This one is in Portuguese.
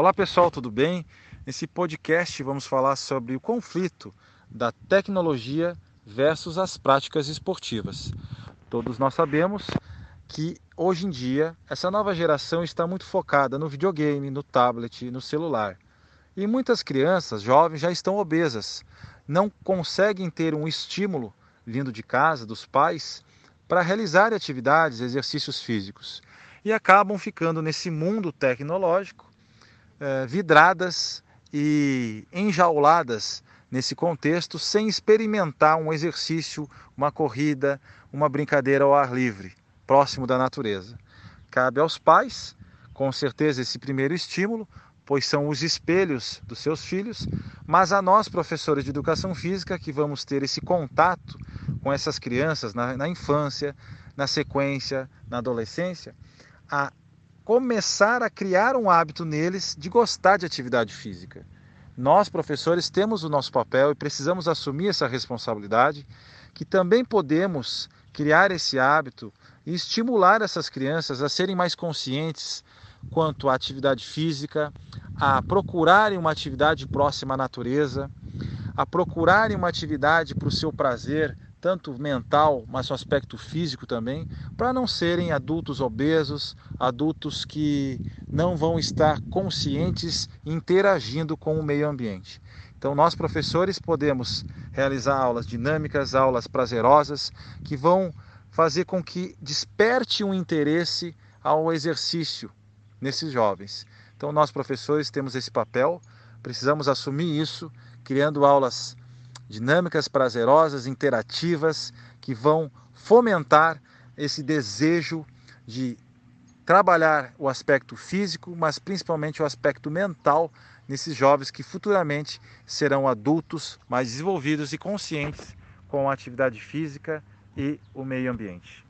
Olá pessoal, tudo bem? Nesse podcast vamos falar sobre o conflito da tecnologia versus as práticas esportivas. Todos nós sabemos que hoje em dia essa nova geração está muito focada no videogame, no tablet, no celular. E muitas crianças, jovens, já estão obesas, não conseguem ter um estímulo vindo de casa, dos pais, para realizar atividades, exercícios físicos. E acabam ficando nesse mundo tecnológico eh, vidradas e enjauladas nesse contexto sem experimentar um exercício, uma corrida, uma brincadeira ao ar livre, próximo da natureza. Cabe aos pais, com certeza, esse primeiro estímulo, pois são os espelhos dos seus filhos, mas a nós, professores de educação física, que vamos ter esse contato com essas crianças na, na infância, na sequência, na adolescência, a começar a criar um hábito neles de gostar de atividade física. Nós, professores, temos o nosso papel e precisamos assumir essa responsabilidade, que também podemos criar esse hábito e estimular essas crianças a serem mais conscientes quanto à atividade física, a procurarem uma atividade próxima à natureza, a procurarem uma atividade para o seu prazer, tanto mental, mas no aspecto físico também, para não serem adultos obesos, adultos que não vão estar conscientes interagindo com o meio ambiente. Então, nós professores podemos realizar aulas dinâmicas, aulas prazerosas, que vão fazer com que desperte um interesse ao exercício nesses jovens. Então, nós professores temos esse papel, precisamos assumir isso, criando aulas dinâmicas prazerosas, interativas, que vão fomentar esse desejo de trabalhar o aspecto físico, mas principalmente o aspecto mental nesses jovens que futuramente serão adultos mais desenvolvidos e conscientes com a atividade física e o meio ambiente.